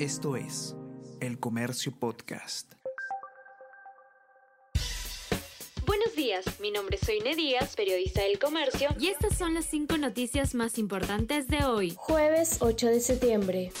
Esto es El Comercio Podcast. Buenos días, mi nombre es Soine Díaz, periodista del Comercio, y estas son las cinco noticias más importantes de hoy. Jueves 8 de septiembre.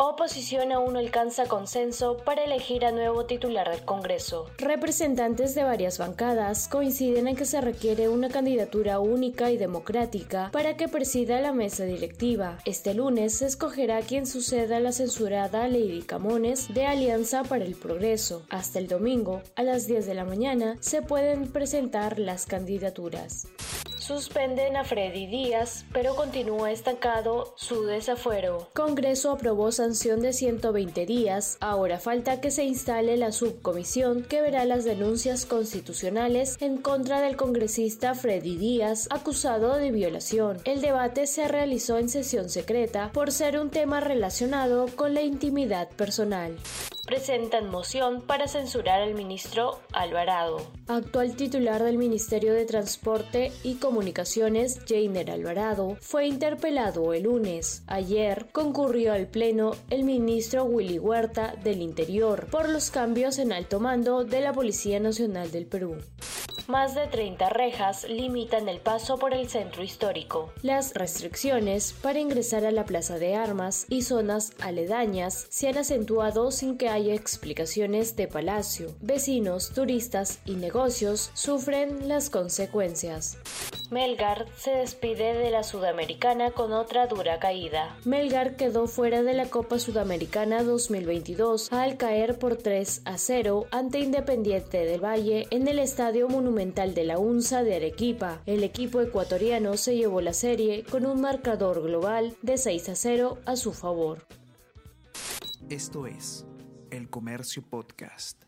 Oposición aún no alcanza consenso para elegir a nuevo titular del Congreso. Representantes de varias bancadas coinciden en que se requiere una candidatura única y democrática para que presida la mesa directiva. Este lunes se escogerá quien suceda a la censurada Lady Camones de Alianza para el Progreso. Hasta el domingo, a las 10 de la mañana, se pueden presentar las candidaturas. Suspenden a Freddy Díaz, pero continúa estancado su desafuero. Congreso aprobó sanción de 120 días. Ahora falta que se instale la subcomisión que verá las denuncias constitucionales en contra del congresista Freddy Díaz, acusado de violación. El debate se realizó en sesión secreta por ser un tema relacionado con la intimidad personal presentan moción para censurar al ministro Alvarado. Actual titular del Ministerio de Transporte y Comunicaciones, Jainer Alvarado, fue interpelado el lunes. Ayer concurrió al Pleno el ministro Willy Huerta del Interior por los cambios en alto mando de la Policía Nacional del Perú. Más de 30 rejas limitan el paso por el centro histórico. Las restricciones para ingresar a la Plaza de Armas y zonas aledañas se han acentuado sin que haya explicaciones de Palacio. Vecinos, turistas y negocios sufren las consecuencias. Melgar se despide de la Sudamericana con otra dura caída. Melgar quedó fuera de la Copa Sudamericana 2022 al caer por 3 a 0 ante Independiente del Valle en el Estadio Monumental de la UNSA de Arequipa. El equipo ecuatoriano se llevó la serie con un marcador global de 6 a 0 a su favor. Esto es El Comercio Podcast.